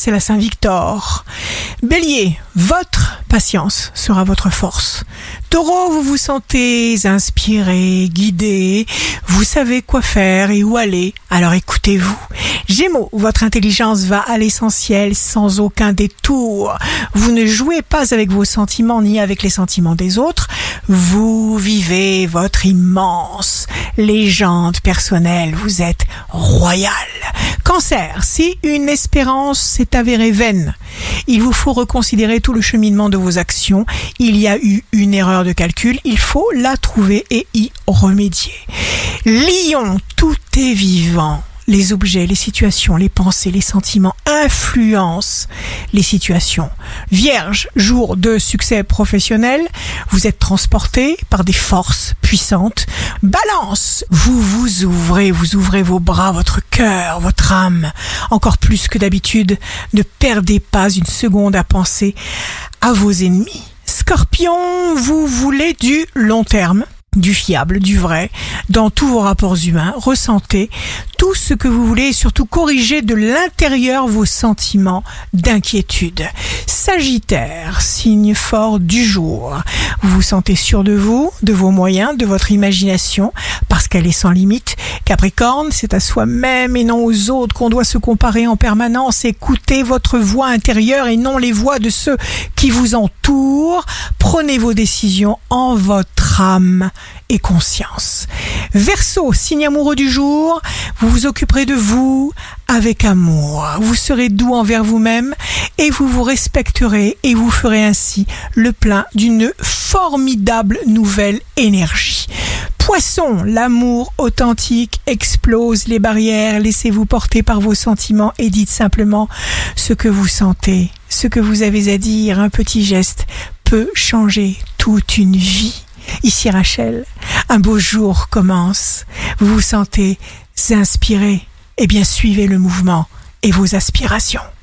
c'est la Saint-Victor. Bélier, votre patience sera votre force. Taureau, vous vous sentez inspiré, guidé, vous savez quoi faire et où aller, alors écoutez-vous. Gémeaux, votre intelligence va à l'essentiel sans aucun détour. Vous ne jouez pas avec vos sentiments ni avec les sentiments des autres. Vous vivez votre immense légende personnelle. Vous êtes royal. Cancer, si une espérance s'est avérée vaine, il vous faut reconsidérer tout le cheminement de vos actions. Il y a eu une erreur de calcul, il faut la trouver et y remédier. Lion, tout est vivant les objets, les situations, les pensées, les sentiments influencent les situations. Vierge, jour de succès professionnel, vous êtes transporté par des forces puissantes. Balance, vous vous ouvrez, vous ouvrez vos bras, votre cœur, votre âme. Encore plus que d'habitude, ne perdez pas une seconde à penser à vos ennemis. Scorpion, vous voulez du long terme du fiable, du vrai, dans tous vos rapports humains. Ressentez tout ce que vous voulez et surtout corrigez de l'intérieur vos sentiments d'inquiétude. Sagittaire, signe fort du jour. Vous vous sentez sûr de vous, de vos moyens, de votre imagination, parce qu'elle est sans limite. Capricorne, c'est à soi-même et non aux autres qu'on doit se comparer en permanence. Écoutez votre voix intérieure et non les voix de ceux qui vous entourent. Prenez vos décisions en votre âme et conscience. Verseau, signe amoureux du jour, vous vous occuperez de vous avec amour. Vous serez doux envers vous-même et vous vous respecterez et vous ferez ainsi le plein d'une formidable nouvelle énergie. Poisson, l'amour authentique explose les barrières, laissez-vous porter par vos sentiments et dites simplement ce que vous sentez, ce que vous avez à dire, un petit geste peut changer toute une vie. Ici Rachel, un beau jour commence. Vous vous sentez inspiré. Eh bien, suivez le mouvement et vos aspirations.